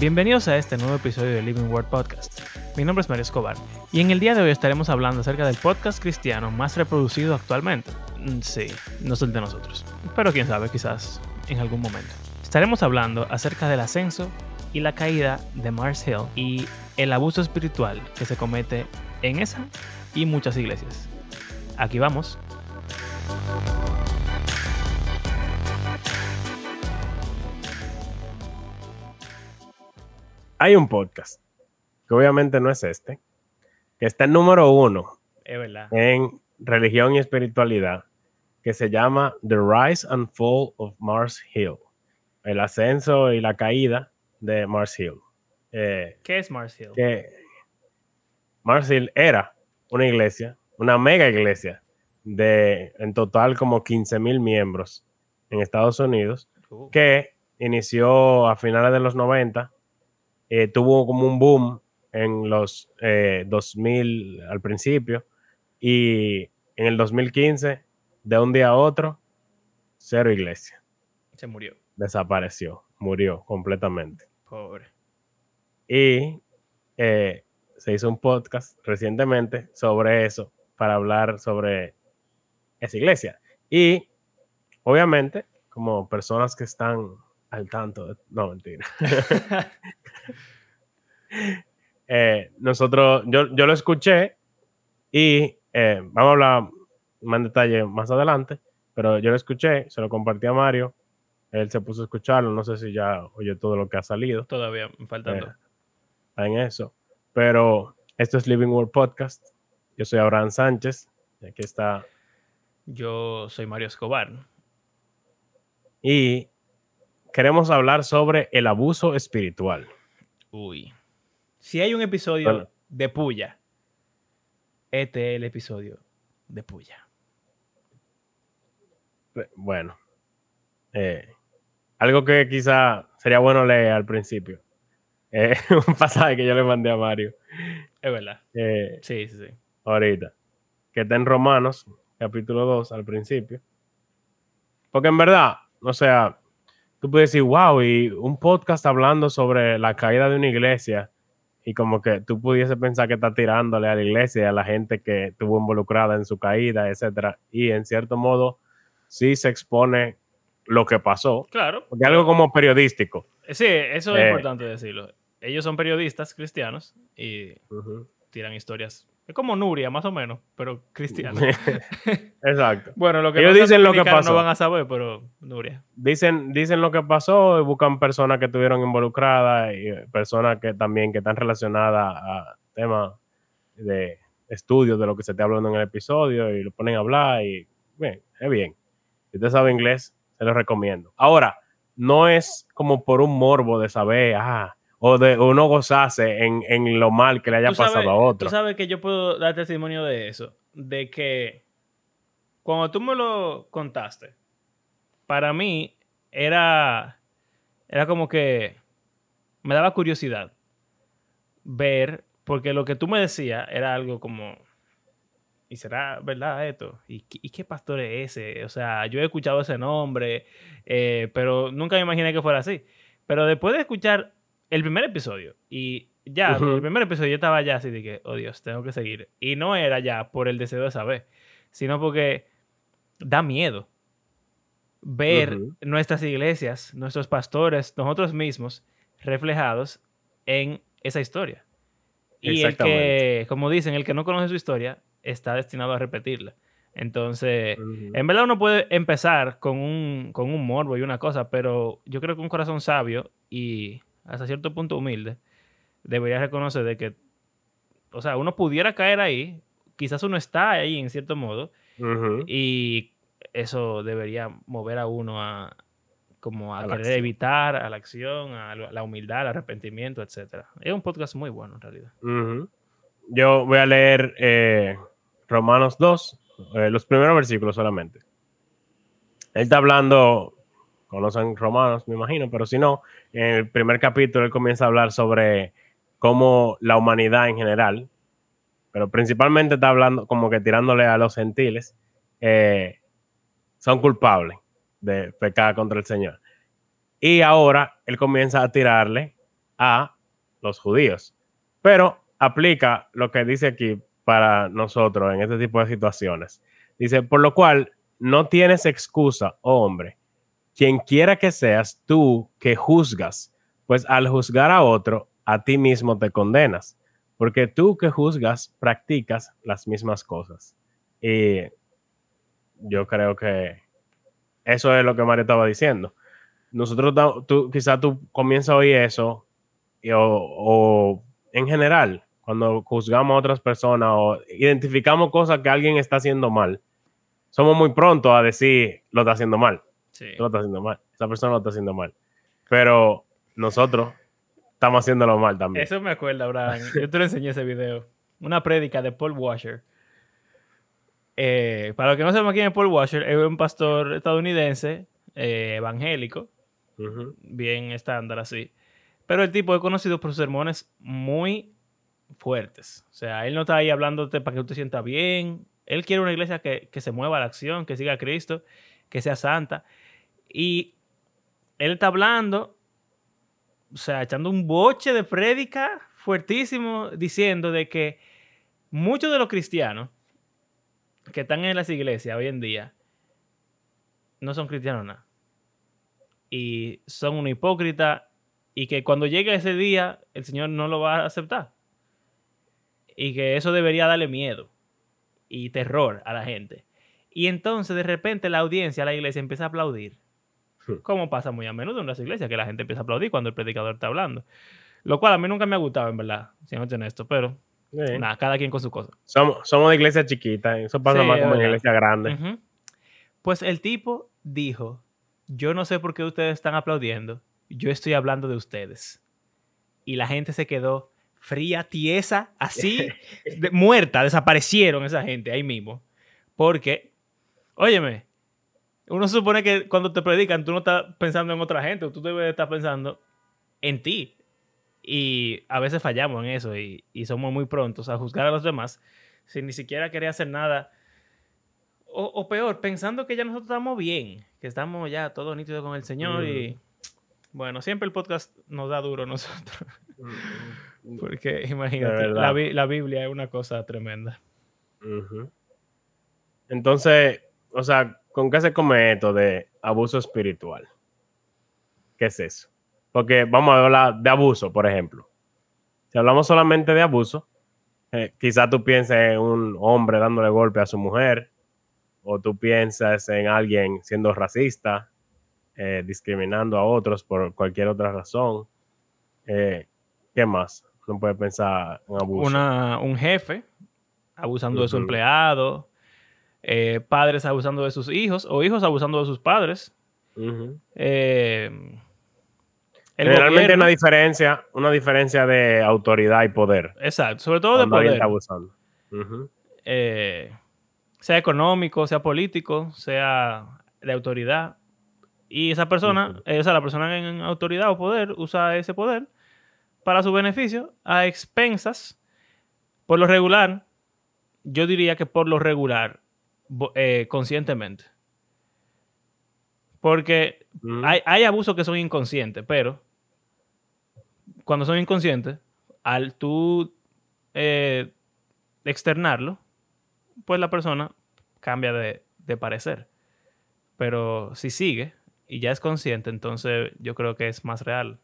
Bienvenidos a este nuevo episodio de Living Word Podcast. Mi nombre es Mario Escobar y en el día de hoy estaremos hablando acerca del podcast cristiano más reproducido actualmente. Mm, Sí, no es el de nosotros, pero quién sabe, quizás en algún momento. Estaremos hablando acerca del ascenso y la caída de Mars Hill y el abuso espiritual que se comete en esa y muchas iglesias. Aquí vamos. Hay un podcast, que obviamente no es este, que está en número uno Es en religión y espiritualidad, que se llama The Rise and Fall of Mars Hill, el ascenso y la caída de Mars Hill. Eh, ¿Qué es Mars Hill? que Mars Hill era una iglesia, una mega iglesia, de en total como 15 mil miembros en Estados Unidos, Uh, que inició a finales de los 90, eh, tuvo como un boom en los eh, 2000 al principio y en el 2015, de un día a otro, cero iglesia, se murió. desapareció, murió completamente. Pobre. Y eh, se hizo un podcast recientemente sobre eso, para hablar sobre esa iglesia. Y obviamente, como personas que están al tanto, no mentira. Eh, nosotros, yo, yo lo escuché y eh, vamos a hablar más en detalle más adelante, pero yo lo escuché, se lo compartí a Mario, él se puso a escucharlo, no sé si ya oye todo lo que ha salido Todavía me faltan Eh, en eso. Pero esto es Living World Podcast. Yo soy Abraham Sánchez. Y aquí está. Yo soy Mario Escobar. Y queremos hablar sobre el abuso espiritual. Uy. Si hay un episodio Bueno. de Puya, este es el episodio de Puya. Eh, Bueno. eh, algo que quizá sería bueno leer al principio. Eh, un pasaje que yo le mandé a Mario Es verdad. eh, Sí, sí, sí. ahorita. Que está en Romanos, capítulo 2, al principio. Porque en verdad, o sea, tú puedes decir, wow, y un podcast hablando sobre la caída de una iglesia, y como que tú pudiese pensar que está tirándole a la iglesia y a la gente que estuvo involucrada en su caída, etcétera. Y en cierto modo, sí se expone lo que pasó, Claro. porque algo como periodístico. Sí, eso es Eh. importante decirlo. Ellos son periodistas cristianos y tiran historias. Es como Nuria, más o menos, pero cristiana. Exacto. bueno, lo que Ellos dicen lo que pasó. no van a saber, pero Nuria. dicen, dicen lo que pasó y buscan personas que estuvieron involucradas y eh, personas que también que están relacionadas a temas de estudios de lo que se está hablando en el episodio y lo ponen a hablar y bien, es bien. Si usted sabe inglés, se lo recomiendo. Ahora, no es como por un morbo de saber, ah, o de o no gozarse en, en lo mal que le haya sabes- pasado a otro. Tú sabes que yo puedo dar testimonio de eso. De que cuando tú me lo contaste, para mí era, era como que me daba curiosidad ver, porque lo que tú me decías era algo como, ¿y será verdad esto? ¿Y, qué- y qué pastor es ese? O sea, yo he escuchado ese nombre, eh, pero nunca me imaginé que fuera así. Pero después de escuchar el primer episodio y ya, el primer episodio yo estaba ya así de que, oh Dios, tengo que seguir. Y no era ya por el deseo de saber, sino porque da miedo ver nuestras iglesias, nuestros pastores, nosotros mismos reflejados en esa historia. Y el que, como dicen, el que no conoce su historia está destinado a repetirla. Entonces, en verdad uno puede empezar con un, con un morbo y una cosa, pero yo creo que un corazón sabio y hasta cierto punto humilde debería reconocer de que, o sea, uno pudiera caer ahí, quizás uno está ahí en cierto modo, y eso debería mover a uno a como a, querer evitar, a la acción, a la humildad, al arrepentimiento, etcétera. Es un podcast muy bueno en realidad. Yo voy a leer eh, Romanos 2, eh, los primeros versículos solamente. Él está hablando, conocen Romanos, me imagino, pero si no, en el primer capítulo él comienza a hablar sobre cómo la humanidad en general, pero principalmente está hablando como que tirándole a los gentiles, eh, son culpables de pecar contra el Señor. Y ahora él comienza a tirarle a los judíos. Pero aplica lo que dice aquí para nosotros en este tipo de situaciones. Dice, por lo cual no tienes excusa, oh hombre, quien quiera que seas tú que juzgas, pues al juzgar a otro, a ti mismo te condenas, porque tú que juzgas practicas las mismas cosas. Y yo creo que eso es lo que Mario estaba diciendo. Nosotros, tú, quizá tú comienzas a oír eso, o, en general, cuando juzgamos a otras personas o identificamos cosas que alguien está haciendo mal, somos muy prontos a decir lo está haciendo mal. Sí. Lo está haciendo mal. Esa persona lo está haciendo mal. Pero nosotros estamos haciéndolo mal también. Eso me acuerda, Abraham. Yo te lo enseñé ese video. Una prédica de Paul Washer. Eh, para los que no sepan quién es Paul Washer, es un pastor estadounidense, eh, evangélico, bien estándar así. Pero el tipo es conocido por sus sermones muy fuertes. O sea, él no está ahí hablándote para que tú te sientas bien. Él quiere una iglesia que, que se mueva a la acción, que siga a Cristo, que sea santa. Y él está hablando, o sea, echando un boche de prédica fuertísimo, diciendo de que muchos de los cristianos que están en las iglesias hoy en día no son cristianos nada. Y son un hipócrita y que cuando llegue ese día el Señor no lo va a aceptar. Y que eso debería darle miedo y terror a la gente. Y entonces de repente la audiencia, la iglesia empieza a aplaudir. Hmm. Como pasa muy a menudo en las iglesias, que la gente empieza a aplaudir cuando el predicador está hablando. Lo cual a mí nunca me ha gustado, en verdad, siendo honesto, pero Nada, cada quien con su cosa. Somos, somos de iglesia chiquita, eso pasa más como en iglesia grande. Pues el tipo dijo, yo no sé por qué ustedes están aplaudiendo, yo estoy hablando de ustedes. Y la gente se quedó fría, tiesa, así, muerta, desaparecieron esa gente ahí mismo. Porque, óyeme, uno se supone que cuando te predican tú no estás pensando en otra gente, tú debes estar pensando en ti. Y a veces fallamos en eso y, somos muy prontos a juzgar a los demás sin ni siquiera querer hacer nada. O, peor, pensando que ya nosotros estamos bien, que estamos ya todos nítidos con el Señor y bueno, siempre el podcast nos da duro a nosotros. Porque imagínate, la, Biblia es una cosa tremenda. Entonces, o sea, ¿con qué se come esto de abuso espiritual? ¿Qué es eso? Porque vamos a hablar de abuso, por ejemplo. Si hablamos solamente de abuso, eh, quizás tú pienses en un hombre dándole golpe a su mujer, o tú piensas en alguien siendo racista, eh, discriminando a otros por cualquier otra razón. Eh, ¿Qué más? No puede pensar en abuso. un jefe abusando de su empleado, padres abusando de sus hijos o hijos abusando de sus padres. Generalmente una diferencia, una diferencia de autoridad y poder. Exacto, sobre todo de poder. Está abusando. Eh, sea económico, sea político, sea de autoridad. Y esa persona, eh, o sea, la persona en autoridad o poder usa ese poder para su beneficio a expensas. Por lo regular, yo diría que por lo regular, eh, conscientemente. Porque hay, hay abusos que son inconscientes, pero cuando son inconscientes, al tú eh, externarlo, pues la persona cambia de, parecer. Pero si sigue y ya es consciente, entonces yo creo que es más real.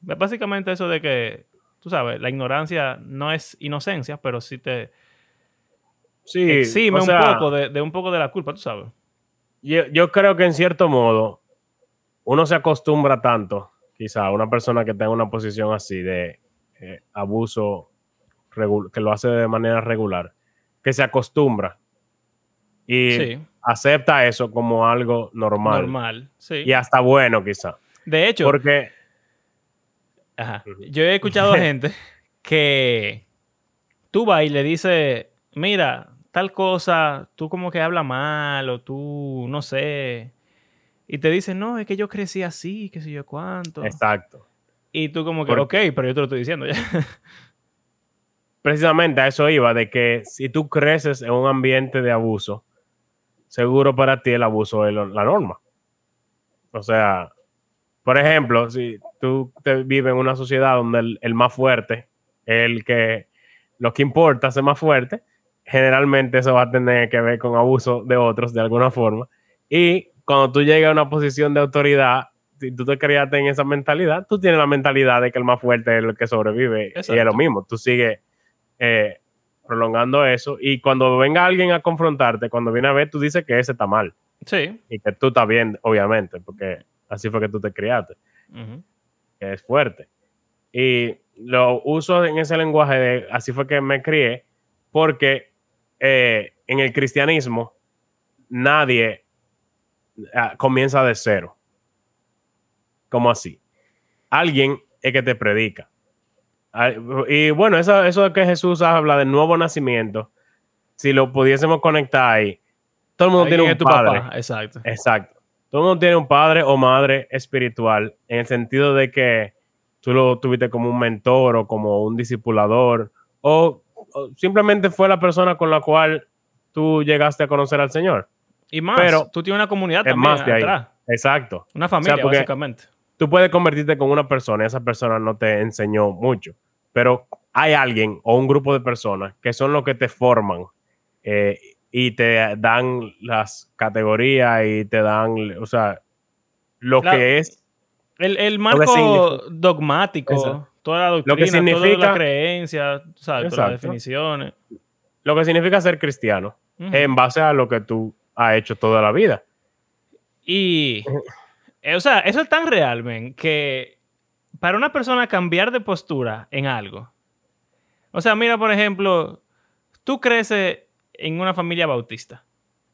Básicamente eso de que, tú sabes, la ignorancia no es inocencia, pero sí te sí, exime un poco de, un poco de la culpa, tú sabes. Yo, yo creo que en cierto modo uno se acostumbra tanto quizá una persona que tenga una posición así de eh, abuso, que lo hace de manera regular, que se acostumbra y acepta eso como algo normal. Normal, sí. Y hasta bueno, quizá. De hecho, porque... Yo he escuchado a gente que tú vas y le dices, mira, tal cosa, tú como que habla mal o tú, no sé, y te dicen, no, es que yo crecí así, qué sé yo cuánto. Exacto. Y tú como que, ok, pero yo te lo estoy diciendo ya. Precisamente a eso iba, de que si tú creces en un ambiente de abuso, seguro para ti el abuso es la norma. O sea, por ejemplo, si tú te vives en una sociedad donde el, el más fuerte, el que lo que importa es más fuerte, generalmente eso va a tener que ver con abuso de otros de alguna forma. Y cuando tú llegas a una posición de autoridad, si tú te criaste en esa mentalidad, tú tienes la mentalidad de que el más fuerte es el que sobrevive. Y es lo mismo, tú sigues eh, prolongando eso. Y cuando venga alguien a confrontarte, cuando viene a ver, tú dices que ese está mal. Sí. Y que tú estás bien, obviamente, porque así fue que tú te criaste. Que es fuerte. Y lo uso en ese lenguaje de así fue que me crié, porque eh, en el cristianismo nadie ah, comienza de cero. ¿Cómo así? Alguien es que te predica. Y bueno, eso, eso de que Jesús habla del nuevo nacimiento, si lo pudiésemos conectar ahí, todo el mundo tiene un padre. Exacto. Exacto. Todo el mundo tiene un padre o madre espiritual, en el sentido de que tú lo tuviste como un mentor o como un discipulador, o, simplemente fue la persona con la cual tú llegaste a conocer al Señor. Y más, Pero tú tienes una comunidad también más de ahí. Exacto. Una familia, básicamente. Tú puedes convertirte con una persona y esa persona no te enseñó mucho, pero hay alguien o un grupo de personas que son los que te forman eh, y te dan las categorías y te dan, o sea, lo que es el, marco dogmático, toda la doctrina, lo que significa, toda la creencia, todas las definiciones. Lo que significa ser cristiano en base a lo que tú has hecho toda la vida. Y, eh, o sea, eso es tan real, men, que para una persona cambiar de postura en algo. O sea, mira, por ejemplo, tú creces en una familia bautista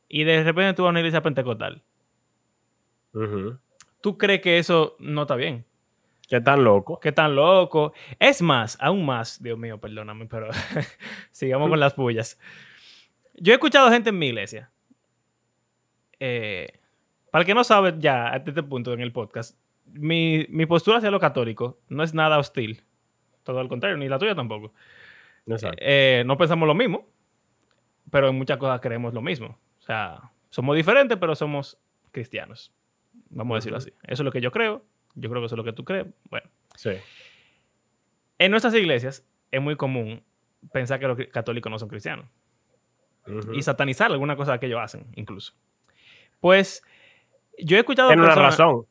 y de repente tú vas a una iglesia pentecostal. ¿Tú crees que eso no está bien? ¿Qué tan loco? ¿Qué tan loco? Es más, aún más, Dios mío, perdóname, pero sigamos con las pullas. Yo he escuchado gente en mi iglesia. Eh, para el que no sabe ya, a este punto en el podcast, mi, postura hacia lo católico no es nada hostil. Todo al contrario, ni la tuya tampoco. Eh, no pensamos lo mismo, pero en muchas cosas creemos lo mismo. O sea, somos diferentes, pero somos cristianos. Vamos a decirlo así. Eso es lo que yo creo. Yo creo que eso es lo que tú crees. Bueno. Sí. En nuestras iglesias es muy común pensar que los católicos no son cristianos. Y satanizar alguna cosa que ellos hacen, incluso. Pues yo he escuchado... Tiene una razón.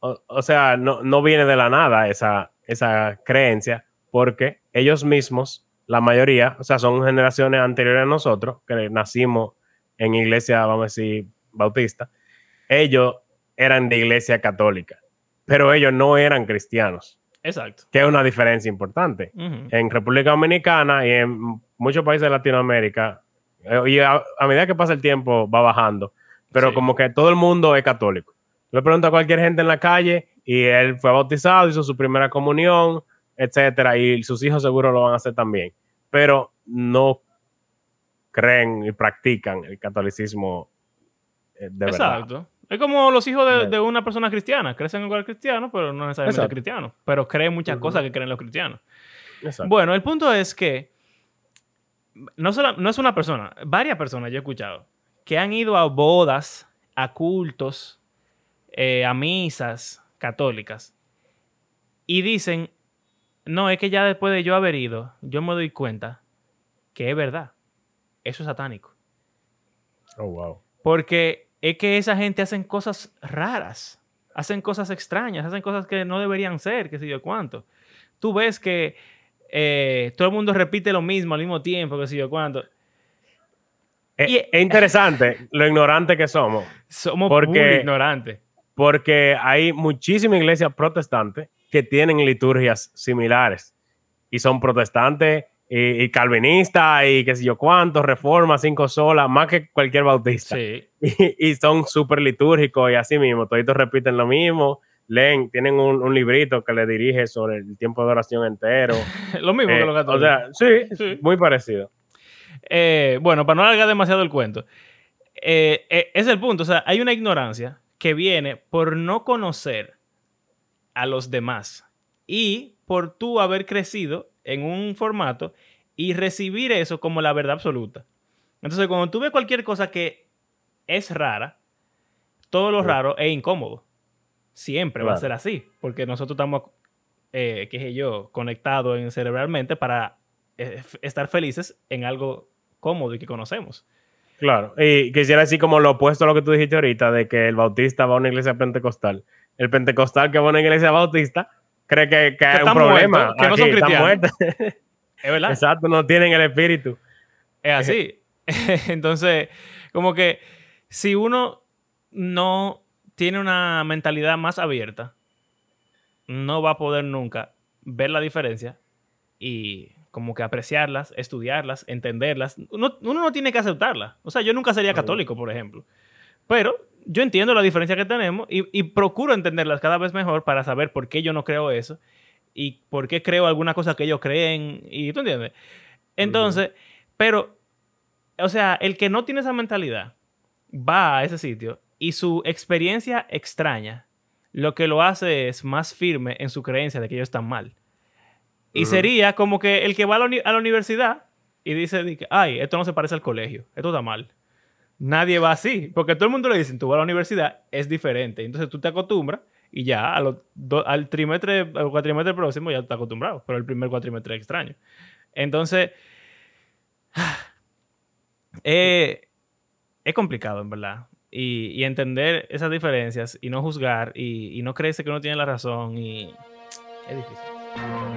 O, sea, no, no, viene de la nada esa, esa creencia, porque ellos mismos, la mayoría, o sea, son generaciones anteriores a nosotros, que nacimos en iglesia, vamos a decir, bautista, ellos eran de iglesia católica, pero ellos no eran cristianos. Exacto. Que es una diferencia importante. En República Dominicana y en muchos países de Latinoamérica, eh, y a, medida que pasa el tiempo va bajando, pero como que todo el mundo es católico. Le pregunto a cualquier gente en la calle y él fue bautizado, hizo su primera comunión, etcétera, y sus hijos seguro lo van a hacer también, pero no creen y practican el catolicismo eh, de Exacto. Es como los hijos de, una persona cristiana. Crecen en lugar cristiano, pero no necesariamente cristianos. Pero creen muchas cosas que creen los cristianos. Bueno, el punto es que no, no es una persona, varias personas yo he escuchado que han ido a bodas, a cultos, eh, a misas católicas y dicen, no, es que ya después de yo haber ido, yo me doy cuenta que es verdad. Eso es satánico. Oh, wow. Porque es que esa gente hacen cosas raras, hacen cosas extrañas, hacen cosas que no deberían ser, qué sé yo cuánto. Tú ves que eh, todo el mundo repite lo mismo al mismo tiempo, qué sé yo cuánto. Es, interesante lo ignorante que somos. Somos porque, muy ignorantes. Porque hay muchísimas iglesias protestantes que tienen liturgias similares y son protestantes y, calvinista y qué sé yo cuánto, reforma, cinco solas, más que cualquier bautista. Sí. Y, son súper litúrgicos y así mismo, todos repiten lo mismo, leen, tienen un, librito que le dirige sobre el tiempo de oración entero. lo mismo que eh, los católicos. O sea, sí, muy parecido. Eh, bueno, para no alargar demasiado el cuento, eh, es el punto, o sea, hay una ignorancia que viene por no conocer a los demás y por tú haber crecido en un formato y recibir eso como la verdad absoluta. Entonces, cuando tú ves cualquier cosa que es rara, todo lo raro es incómodo. siempre va a ser así, porque nosotros estamos, eh, qué sé yo, conectados en- cerebralmente para eh, estar felices en algo cómodo y que conocemos. Claro. Y quisiera decir como lo opuesto a lo que tú dijiste ahorita, de que el bautista va a una iglesia pentecostal. El pentecostal que va a una iglesia bautista cree que, que hay un problema. muertos, que no son Aquí cristianos. Es verdad. Exacto, no tienen el espíritu. Es así. Entonces, como que si uno no tiene una mentalidad más abierta, no va a poder nunca ver la diferencia y como que apreciarlas, estudiarlas, entenderlas. Uno, uno no tiene que aceptarlas. O sea, yo nunca sería católico, por ejemplo. Pero yo entiendo la diferencia que tenemos y, y procuro entenderlas cada vez mejor para saber por qué yo no creo eso y por qué creo alguna cosa que ellos creen. Y tú entiendes. Entonces, pero, o sea, el que no tiene esa mentalidad va a ese sitio y su experiencia extraña lo que lo hace es más firme en su creencia de que ellos están mal. Y sería como que el que va a la, a la universidad y dice, ay, esto no se parece al colegio, esto está mal. Nadie va así, porque todo el mundo le dice, tú vas a la universidad, es diferente. Entonces tú te acostumbras y ya a al trimestre, al cuatrimestre próximo ya estás acostumbrado, pero el primer cuatrimestre es extraño. Entonces, eh, es complicado, en verdad. Y, y entender esas diferencias y no juzgar y, y no creerse que uno tiene la razón y es difícil.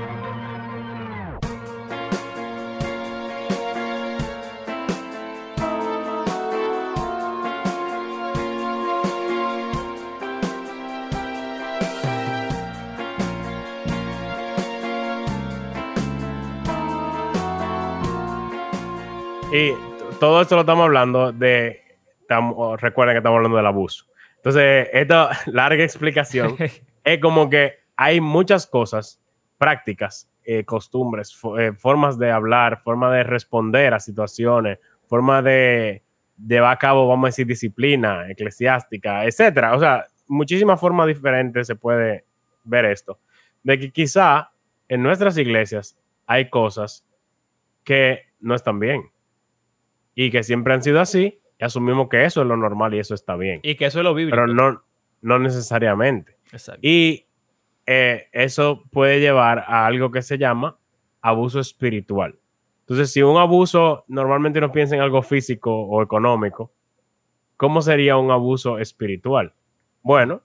Y todo esto lo estamos hablando de. estamos- recuerden que estamos hablando del abuso. Entonces, esta larga explicación es como que hay muchas cosas prácticas, eh, costumbres, eh, formas de hablar, formas de responder a situaciones, formas de llevar a cabo, vamos a decir, disciplina eclesiástica, etcétera. O sea, muchísimas formas diferentes se puede ver esto. De que quizá en nuestras iglesias hay cosas que no están bien y que siempre han sido así y asumimos que eso es lo normal y eso está bien, y que eso es lo bíblico. pero no, no necesariamente. Exacto. Y eh, eso puede llevar a algo que se llama abuso espiritual. Entonces, si un abuso normalmente uno piensa en algo físico o económico, ¿cómo sería un abuso espiritual? Bueno,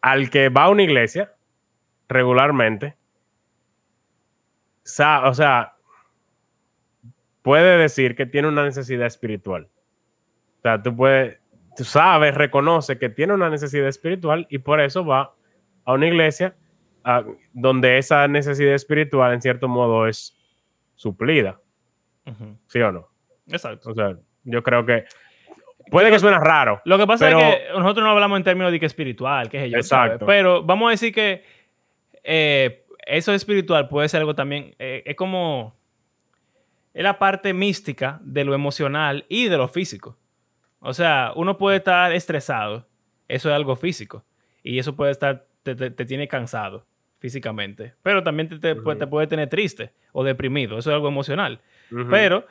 al que va a una iglesia regularmente, o sea, puede decir que tiene una necesidad espiritual. O sea, tú puedes, tú sabes, reconoce que tiene una necesidad espiritual y por eso va a una iglesia ah, donde esa necesidad espiritual en cierto modo es suplida. ¿sí o no? Exacto. O sea, yo creo que puede que suene raro. Lo que pasa Pero- es que nosotros no hablamos en términos de que espiritual, que es yo, ¿sabes? Exacto. Pero vamos a decir que eh, eso espiritual puede ser algo también, eh, es como, es la parte mística de lo emocional y de lo físico. O sea, uno puede estar estresado, eso es algo físico, y eso puede estar, te, te- te tiene cansado físicamente, pero también te, te puede- Ujú. te puede tener triste o deprimido, eso es algo emocional. Pero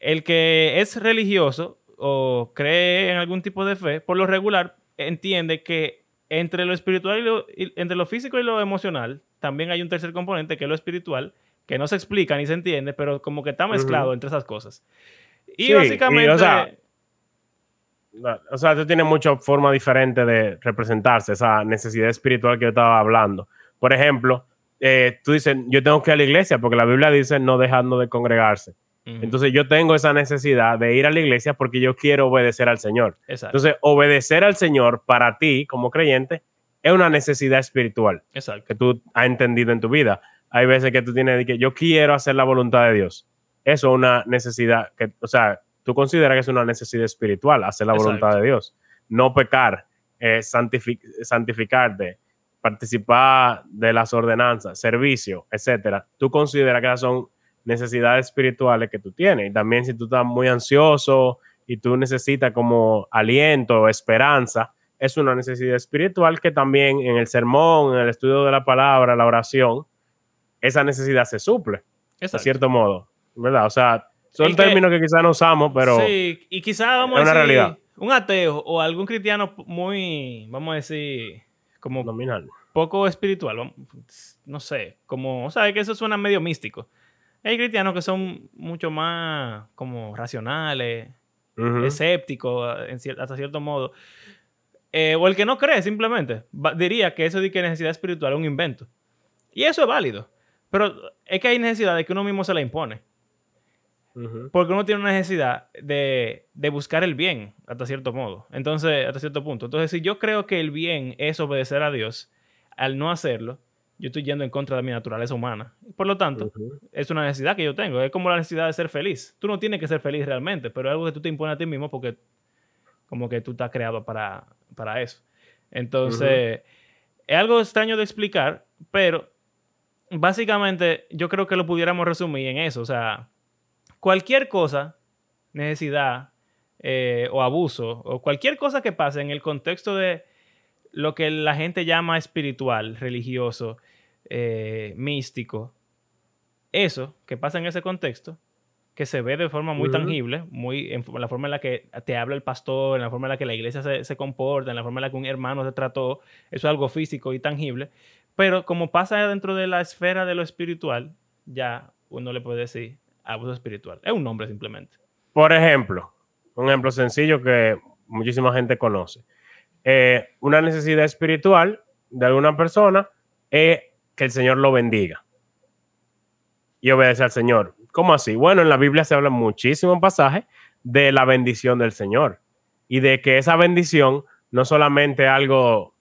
el que es religioso o cree en algún tipo de fe, por lo regular, entiende que entre lo espiritual y lo, y- entre lo físico y lo emocional, también hay un tercer componente que es lo espiritual, que no se explica ni se entiende, pero como que está mezclado entre esas cosas. Y Sí, y, básicamente, o sea, O sea, tiene muchas formas diferentes de representarse, esa necesidad espiritual que yo estaba hablando. Por ejemplo, eh, tú dices, yo tengo que ir a la iglesia porque la Biblia dice no dejando de congregarse. Entonces yo tengo esa necesidad de ir a la iglesia porque yo quiero obedecer al Señor. exacto, Entonces, obedecer al Señor para ti como creyente es una necesidad espiritual exacto. que tú has entendido en tu vida. Hay veces que tú tienes que yo quiero hacer la voluntad de Dios. Eso es una necesidad que, o sea, tú consideras que es una necesidad espiritual, hacer la voluntad de Dios. No pecar, eh, santifi- santificarte, participar de las ordenanzas, servicio, etcétera. Tú consideras que esas son necesidades espirituales que tú tienes. Y también si tú estás muy ansioso y tú necesitas como aliento, esperanza, es una necesidad espiritual que también en el sermón, en el estudio de la palabra, la oración, esa necesidad se suple, de exacto. cierto modo, ¿verdad? O sea, son El que- términos que quizás no usamos, pero Sí, y quizás vamos es a una decir realidad. un ateo o algún cristiano muy, vamos a decir, como Nominal. poco espiritual, no sé, como, o sea, que eso suena medio místico. Hay cristianos que son mucho más como racionales, escépticos, en cier- hasta cierto modo. Eh, o el que no cree, simplemente, diría que eso de que necesidad espiritual es un invento. Y eso es válido. Pero es que hay necesidad de que uno mismo se la impone. Porque uno tiene una necesidad de, de buscar el bien, hasta cierto modo. Entonces, hasta cierto punto. Entonces, si yo creo que el bien es obedecer a Dios, al no hacerlo, yo estoy yendo en contra de mi naturaleza humana. Por lo tanto, Ujú. es una necesidad que yo tengo. Es como la necesidad de ser feliz. Tú no tienes que ser feliz realmente, pero es algo que tú te impones a ti mismo porque como que tú estás creado para, para eso. Entonces, es algo extraño de explicar, pero básicamente yo creo que lo pudiéramos resumir en eso. O sea, cualquier cosa, necesidad eh, o abuso, o cualquier cosa que pase en el contexto de lo que la gente llama espiritual, religioso, eh, místico, eso que pasa en ese contexto, que se ve de forma muy tangible, muy en la forma en la que te habla el pastor, en la forma en la que la iglesia se, se comporta, en la forma en la que un hermano se trató, eso es algo físico y tangible, pero como pasa dentro de la esfera de lo espiritual, ya uno le puede decir abuso espiritual. Es un nombre simplemente. Por ejemplo, un ejemplo sencillo que muchísima gente conoce. Eh, una necesidad espiritual de alguna persona es que el Señor lo bendiga y obedece al Señor. ¿Cómo así? Bueno, en la Biblia se habla muchísimo pasajes de la bendición del Señor y de que esa bendición no solamente es algo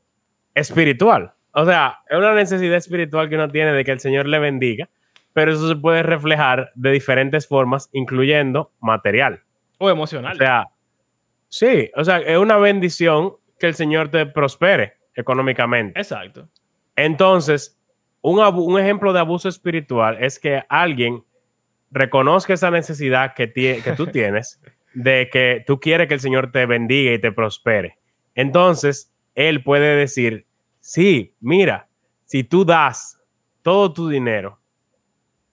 espiritual, o sea, es una necesidad espiritual que uno tiene de que el Señor le bendiga, pero eso se puede reflejar de diferentes formas, incluyendo material. O emocional. O sea, sí, o sea, es una bendición que el Señor te prospere económicamente. Exacto. Entonces, un, un ejemplo de abuso espiritual es que alguien reconozca esa necesidad que, que tú tienes de que tú quieres que el Señor te bendiga y te prospere. Entonces, Él puede decir, sí, mira, si tú das todo tu dinero,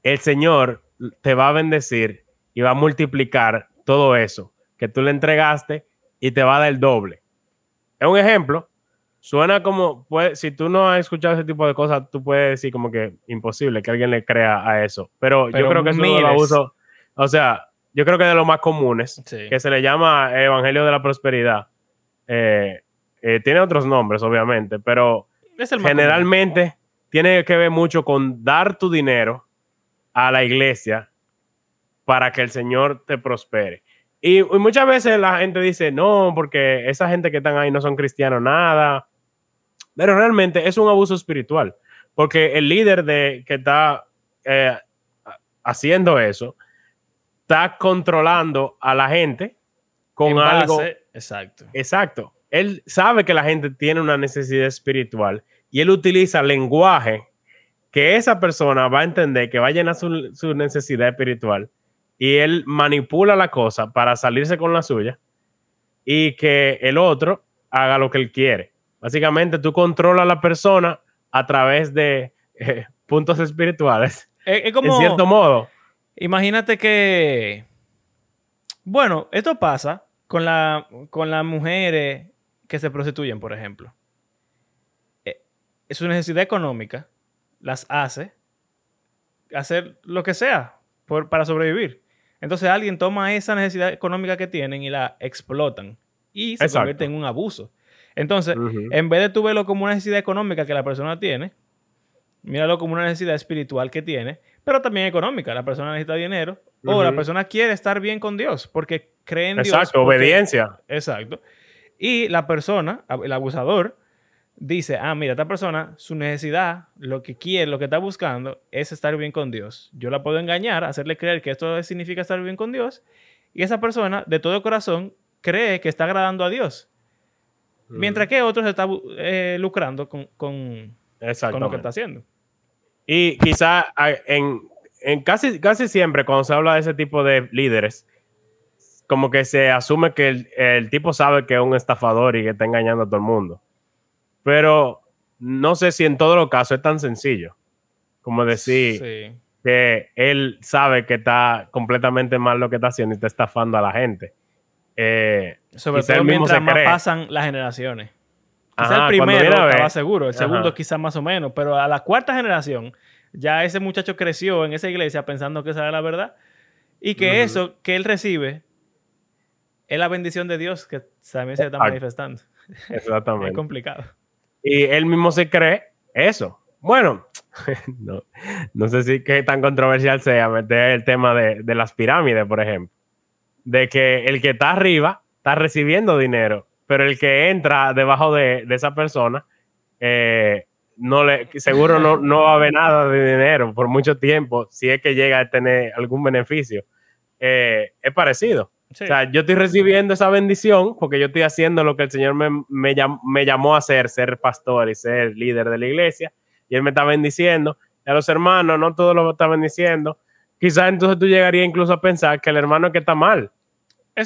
el Señor te va a bendecir y va a multiplicar todo eso que tú le entregaste y te va a dar el doble. Es un ejemplo. Suena como, puede, si tú no has escuchado ese tipo de cosas, tú puedes decir como que imposible que alguien le crea a eso. Pero, Pero yo creo que es uno de los abusos, o sea, yo creo que es de los más comunes, Sí. que se le llama Evangelio de la Prosperidad. Eh, eh, tiene otros nombres, obviamente, pero Es el generalmente tiene que ver mucho con dar tu dinero a la iglesia para que el Señor te prospere. Y, y muchas veces la gente dice, no, porque esa gente que están ahí no son cristianos, nada. Pero realmente es un abuso espiritual, porque el líder de, que está eh, haciendo eso está controlando a la gente con En algo. base- Exacto. Exacto. Él sabe que la gente tiene una necesidad espiritual y él utiliza lenguaje que esa persona va a entender que va a llenar su, su necesidad espiritual y él manipula la cosa para salirse con la suya y que el otro haga lo que él quiere. Básicamente tú controlas a la persona a través de eh, puntos espirituales, Es, es como. en cierto modo. Imagínate que. Bueno, esto pasa con, la, con las mujeres que se prostituyen, por ejemplo. Eh, su necesidad económica las hace hacer lo que sea por- para sobrevivir. Entonces alguien toma esa necesidad económica que tienen y la explotan y se Exacto. convierte en un abuso. Entonces, en vez de tú verlo como una necesidad económica que la persona tiene, míralo como una necesidad espiritual que tiene, pero también económica. La persona necesita dinero o la persona quiere estar bien con Dios porque cree en Dios. Exacto, obediencia. Exacto. Y la persona, el abusador, dice, ah, mira, esta persona, su necesidad, lo que quiere, lo que está buscando es estar bien con Dios. Yo la puedo engañar, hacerle creer que esto significa estar bien con Dios. Y esa persona, de todo corazón, cree que está agradando a Dios. Mientras que otro se está eh, lucrando con, con, con lo que está haciendo. Y quizá a- en, en casi, casi siempre cuando se habla de ese tipo de líderes, como que se asume que el, el tipo sabe que es un estafador y que está engañando a todo el mundo. Pero no sé si en todos los casos es tan sencillo como decir Sí. que él sabe que está completamente mal lo que está haciendo y está estafando a la gente. Eh, Sobre todo mientras más cree. pasan las generaciones. Quizá Ajá, el primero ver- estaba seguro, el segundo quizás más o menos, pero a la cuarta generación ya ese muchacho creció en esa iglesia pensando que esa era la verdad y que eso que él recibe es la bendición de Dios que también se está manifestando. Es Exactamente. complicado. Y él mismo se cree eso. Bueno, no, no sé si qué tan controversial sea meter el tema de, de las pirámides, por ejemplo. De que el que está arriba está recibiendo dinero, pero el que entra debajo de, de esa persona, eh, no le, seguro no, no va a haber nada de dinero por mucho tiempo, si es que llega a tener algún beneficio. Eh, es parecido. Sí. O sea, yo estoy recibiendo esa bendición porque yo estoy haciendo lo que el Señor me, me, llam- me llamó a hacer, ser pastor y ser líder de la iglesia. Y Él me está bendiciendo. Y a los hermanos, no todos lo está bendiciendo. Quizás entonces tú llegarías incluso a pensar que el hermano es que está mal.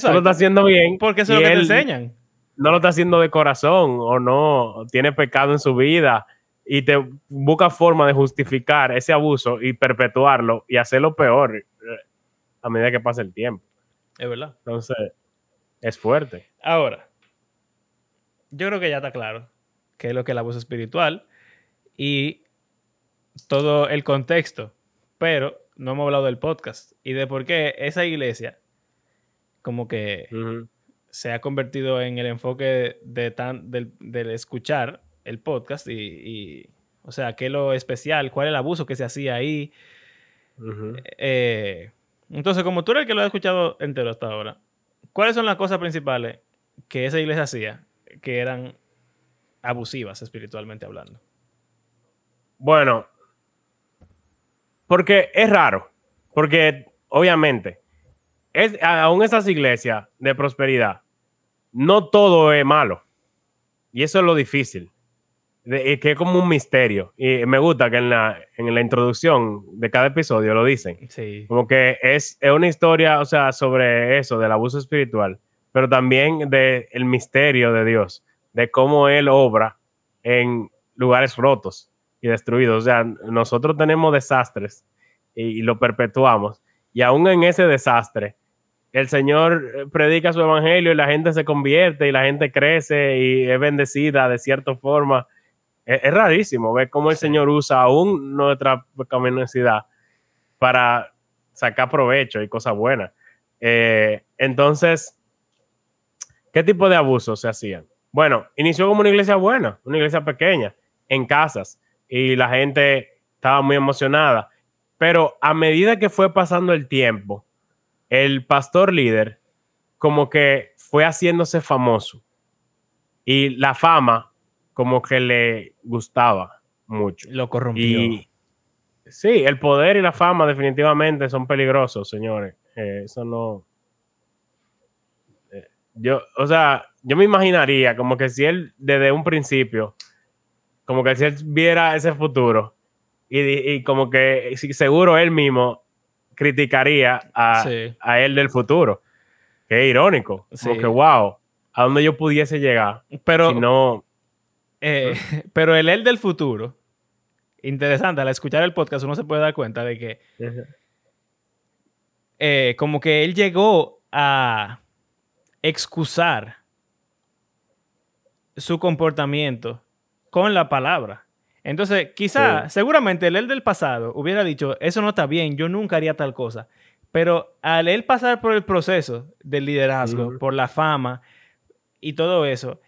Tú lo está haciendo bien. Porque eso es lo que te enseñan. No lo está haciendo de corazón o no, tiene pecado en su vida y te busca forma de justificar ese abuso y perpetuarlo y hacerlo peor eh, a medida que pasa el tiempo. Es verdad. Entonces, es fuerte. Ahora, yo creo que ya está claro qué es lo que es el abuso espiritual y todo el contexto, pero no hemos hablado del podcast y de por qué esa iglesia como que se ha convertido en el enfoque de tan, del, del escuchar el podcast y, y, o sea, qué es lo especial, cuál es el abuso que se hacía ahí. Eh, entonces, como tú eres el que lo has escuchado entero hasta ahora, ¿cuáles son las cosas principales que esa iglesia hacía que eran abusivas espiritualmente hablando? Bueno, porque es raro, porque obviamente, es, aún esas iglesias de prosperidad, no todo es malo. Y eso es lo difícil, de- y que es como un misterio. Y me gusta que en la, en la introducción de cada episodio lo dicen. Sí. Como que es, es una historia, o sea, sobre eso, del abuso espiritual, pero también del el misterio de Dios, de cómo Él obra en lugares rotos y destruidos. O sea, nosotros tenemos desastres y, y lo perpetuamos. Y aún en ese desastre, el Señor eh, predica su evangelio y la gente se convierte y la gente crece y es bendecida de cierta forma. Es, es rarísimo ver cómo el. Señor usa aún nuestra pecaminosidad para sacar provecho y cosas buenas. Eh, entonces, ¿qué tipo de abusos se hacían? Bueno, inició como una iglesia buena, una iglesia pequeña, en casas, y la gente estaba muy emocionada. Pero a medida que fue pasando el tiempo, el pastor líder como que fue haciéndose famoso. Y la fama como que le gustaba mucho. Lo corrompió. Y sí, el poder y la fama definitivamente son peligrosos, señores. Eh, eso no. eh, yo, o sea, yo me imaginaría como que si él desde un principio, como que si él viera ese futuro y, y como que seguro él mismo criticaría a, Sí. a él del futuro. Qué irónico. Como Sí. que, wow, a donde yo pudiese llegar. Pero, si no. Eh, pero el él del futuro, interesante, al escuchar el podcast uno se puede dar cuenta de que eh, como que él llegó a excusar su comportamiento con la palabra. Entonces, quizá, Sí. seguramente el él del pasado hubiera dicho, eso no está bien, yo nunca haría tal cosa. Pero al él pasar por el proceso del liderazgo, por la fama y todo eso,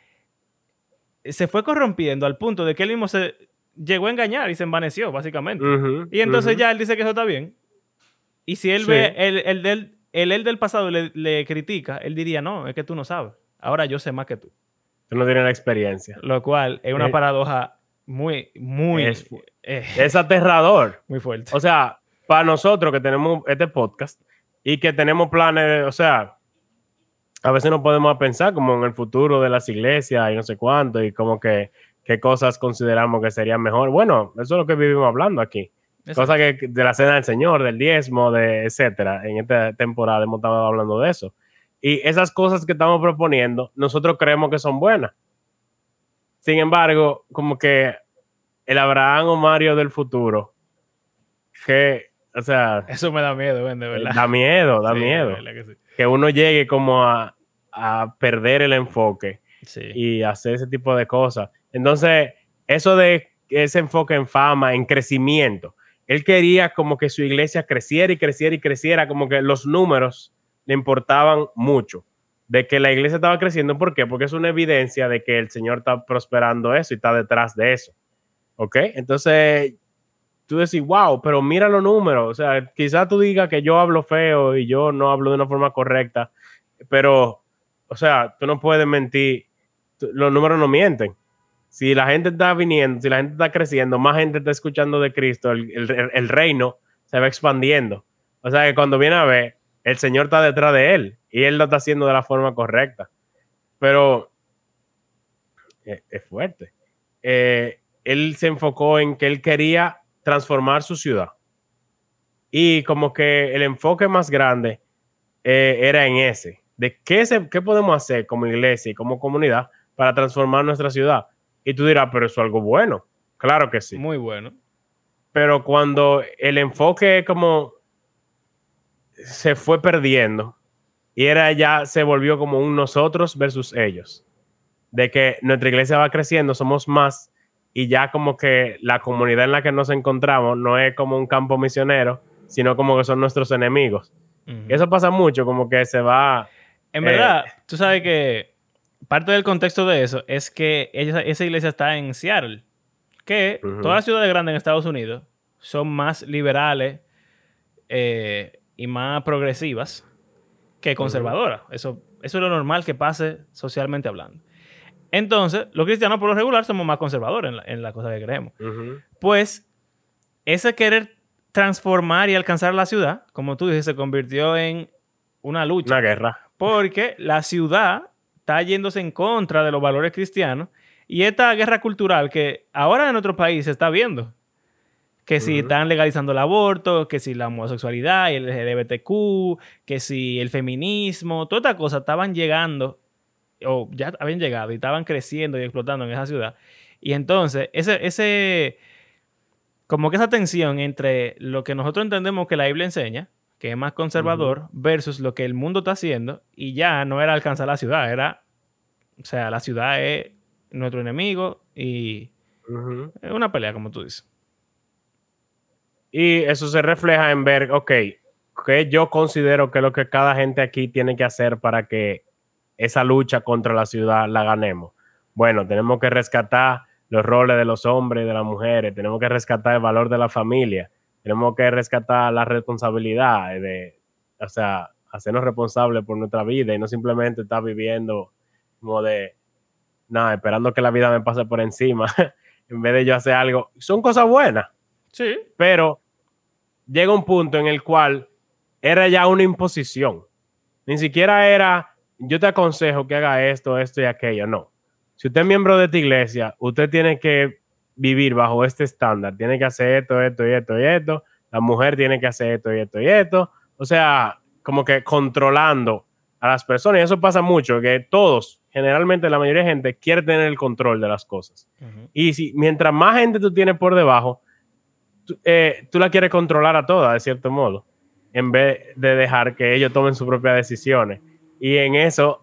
se fue corrompiendo al punto de que él mismo se llegó a engañar y se envaneció, básicamente. Y entonces ya él dice que eso está bien. Y si él Sí. ve el, el, del, el él del pasado le, le critica, él diría, no, es que tú no sabes. Ahora yo sé más que tú. Tú no tienes la experiencia. Lo cual es una Eh, paradoja muy, muy, es- eh, Es aterrador. muy fuerte. O sea, para nosotros que tenemos este podcast y que tenemos planes, o sea, a veces no podemos pensar como en el futuro de las iglesias y no sé cuánto y como que qué cosas consideramos que serían mejor. Bueno, eso es lo que vivimos hablando aquí. Exacto. Cosas que de la cena del Señor, del diezmo, de etcétera. En esta temporada hemos estado hablando de eso. Y esas cosas que estamos proponiendo, nosotros creemos que son buenas. Sin embargo, como que el Abraham o Mario del futuro, que, o sea, Eso me da miedo, de verdad. da miedo, da Sí, miedo. Que uno llegue como a, a perder el enfoque Sí. y hacer ese tipo de cosas. Entonces, eso de ese enfoque en fama, en crecimiento, él quería como que su iglesia creciera y creciera y creciera, como que los números le importaban mucho de que la iglesia estaba creciendo. ¿Por qué? Porque es una evidencia de que el Señor está prosperando eso y está detrás de eso. ¿Ok? Entonces, tú decís, wow, pero mira los números. O sea, quizás tú digas que yo hablo feo y yo no hablo de una forma correcta, pero, o sea, tú no puedes mentir. Los números no mienten. Si la gente está viniendo, si la gente está creciendo, más gente está escuchando de Cristo, el, reino se va expandiendo. O sea que cuando viene a ver, el Señor está detrás de él y él lo está haciendo de la forma correcta. Pero eh, es, fuerte. Eh, él se enfocó en que él quería transformar su ciudad. Y como que el enfoque más grande eh, era en ese, de qué, se, qué podemos hacer como iglesia y como comunidad para transformar nuestra ciudad. Y tú dirás, pero eso es algo bueno. Claro que sí. Muy bueno. Pero cuando el enfoque como se fue perdiendo y era ya se volvió como un nosotros versus ellos. De que nuestra iglesia va creciendo, somos más y ya como que la comunidad en la que nos encontramos no es como un campo misionero, sino como que son nuestros enemigos. y eso pasa mucho, como que se va... En verdad, eh, tú sabes que parte del contexto de eso es que esa iglesia está en Seattle, que todas las ciudades grandes en Estados Unidos son más liberales eh, y más progresivas que conservadoras. Eso, eso es lo normal que pase socialmente hablando. Entonces, los cristianos por lo regular somos más conservadores en la, cosa que creemos. Pues, ese querer transformar y alcanzar la ciudad, como tú dices, se convirtió en una lucha. Una guerra. Porque la ciudad está yéndose en contra de los valores cristianos y esta guerra cultural que ahora en otro país se está viendo, que si están legalizando el aborto, que si la homosexualidad y el LGBTQ, que si el feminismo, todas estas cosas estaban llegando, o ya habían llegado y estaban creciendo y explotando en esa ciudad. Y entonces, ese, ese, como que esa tensión entre lo que nosotros entendemos que la Biblia enseña, que es más conservador, versus lo que el mundo está haciendo, y ya no era alcanzar la ciudad, era, o sea, la ciudad es nuestro enemigo y es una pelea, como tú dices. Y eso se refleja en ver, ok, que yo considero que lo que cada gente aquí tiene que hacer para que esa lucha contra la ciudad la ganemos. Bueno, tenemos que rescatar los roles de los hombres y de las mujeres, tenemos que rescatar el valor de la familia, tenemos que rescatar la responsabilidad de, o sea, hacernos responsables por nuestra vida y no simplemente estar viviendo como de, nada, esperando que la vida me pase por encima, en vez de yo hacer algo. Son cosas buenas. Sí. Pero llega un punto en el cual era ya una imposición. Ni siquiera era, yo te aconsejo que haga esto, esto y aquello. No. Si usted es miembro de esta iglesia, usted tiene que vivir bajo este estándar. Tiene que hacer esto, esto y esto y esto. La mujer tiene que hacer esto y esto y esto. O sea, como que controlando a las personas. Y eso pasa mucho, que todos, generalmente la mayoría de gente, quiere tener el control de las cosas. Y si mientras más gente tú tienes por debajo, eh, tú la quieres controlar a todas, de cierto modo, en vez de dejar que ellos tomen sus propias decisiones. Y en eso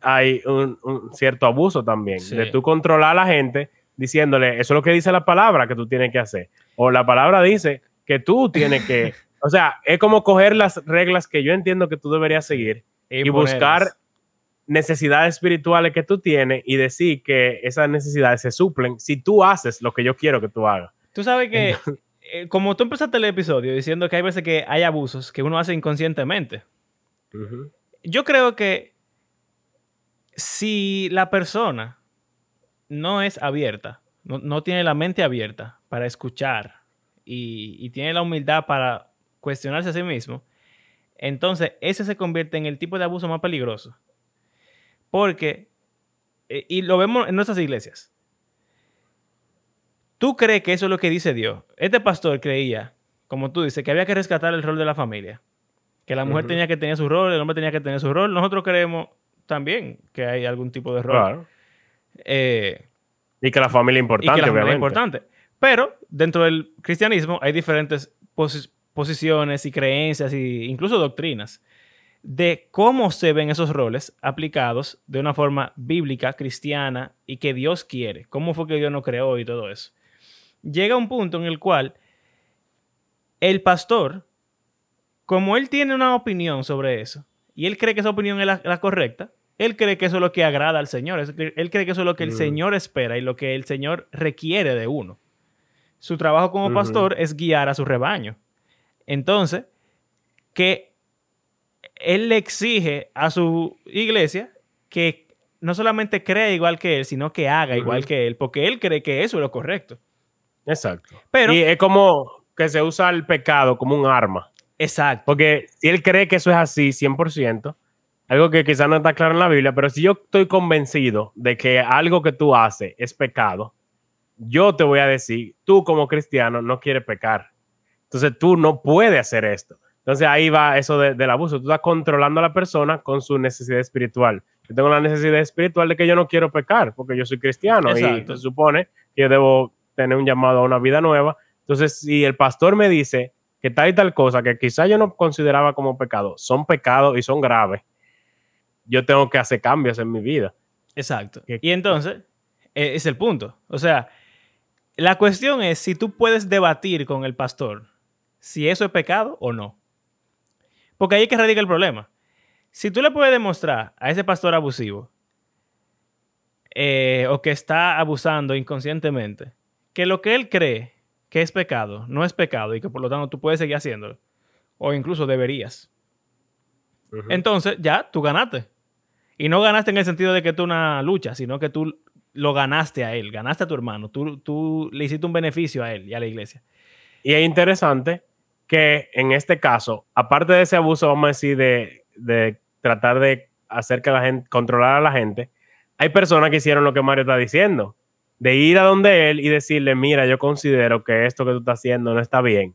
hay un, cierto abuso también, de tú controlar a la gente diciéndole, eso es lo que dice la palabra que tú tienes que hacer. O la palabra dice que tú tienes que, o sea, es como coger las reglas que yo entiendo que tú deberías seguir y, buscar necesidades espirituales que tú tienes y decir que esas necesidades se suplen si tú haces lo que yo quiero que tú hagas. Tú sabes que eh, como tú empezaste el episodio diciendo que hay veces que hay abusos que uno hace inconscientemente. Yo creo que si la persona no es abierta, no, tiene la mente abierta para escuchar y, tiene la humildad para cuestionarse a sí mismo, entonces ese se convierte en el tipo de abuso más peligroso. Porque, eh, y lo vemos en nuestras iglesias, ¿Tú crees que eso es lo que dice Dios? Este pastor creía, como tú dices, que había que rescatar el rol de la familia. Que la mujer tenía que tener su rol, el hombre tenía que tener su rol. Nosotros creemos también que hay algún tipo de rol. Claro. Eh, y que la familia es importante, y que la familia es importante. Pero dentro del cristianismo hay diferentes posiciones y creencias e incluso doctrinas. de cómo se ven esos roles aplicados de una forma bíblica, cristiana y que Dios quiere. Cómo fue que Dios nos creó y todo eso. Llega un punto en el cual el pastor, como él tiene una opinión sobre eso, y él cree que esa opinión es la, correcta, él cree que eso es lo que agrada al Señor, él cree que eso es lo que el mm. Señor espera y lo que el Señor requiere de uno. Su trabajo como pastor es guiar a su rebaño. Entonces, que él le exige a su iglesia que no solamente crea igual que él, sino que haga igual que él, porque él cree que eso es lo correcto. Exacto. Pero, y es como que se usa el pecado como un arma. Exacto. Porque si él cree que eso es así 100%, algo que quizás no está claro en la Biblia, pero si yo estoy convencido de que algo que tú haces es pecado, yo te voy a decir, tú como cristiano no quieres pecar. Entonces tú no puedes hacer esto. Entonces ahí va eso del abuso. Tú estás controlando a la persona con su necesidad espiritual. Yo tengo la necesidad espiritual de que yo no quiero pecar porque yo soy cristiano y se supone que yo debo tener un llamado a una vida nueva. Entonces, si el pastor me dice que tal y tal cosa que quizás yo no consideraba como pecado, son pecados y son graves, yo tengo que hacer cambios en mi vida. Exacto. Y entonces, e, es el punto. O sea, la cuestión es si tú puedes debatir con el pastor si eso es pecado o no. Porque ahí es que radica el problema. Si tú le puedes demostrar a ese pastor abusivo eh, o que está abusando inconscientemente que lo que él cree que es pecado no es pecado y que por lo tanto tú puedes seguir haciéndolo o incluso deberías. Entonces ya tú ganaste. Y no ganaste en el sentido de que tú una lucha, sino que tú lo ganaste a él, ganaste a tu hermano, tú, tú le hiciste un beneficio a él y a la iglesia. Y es interesante que en este caso, aparte de ese abuso, vamos a decir, de, de tratar de hacer que la gente, controlar a la gente, hay personas que hicieron lo que Mario está diciendo, de ir a donde él y decirle, mira, yo considero que esto que tú estás haciendo no está bien.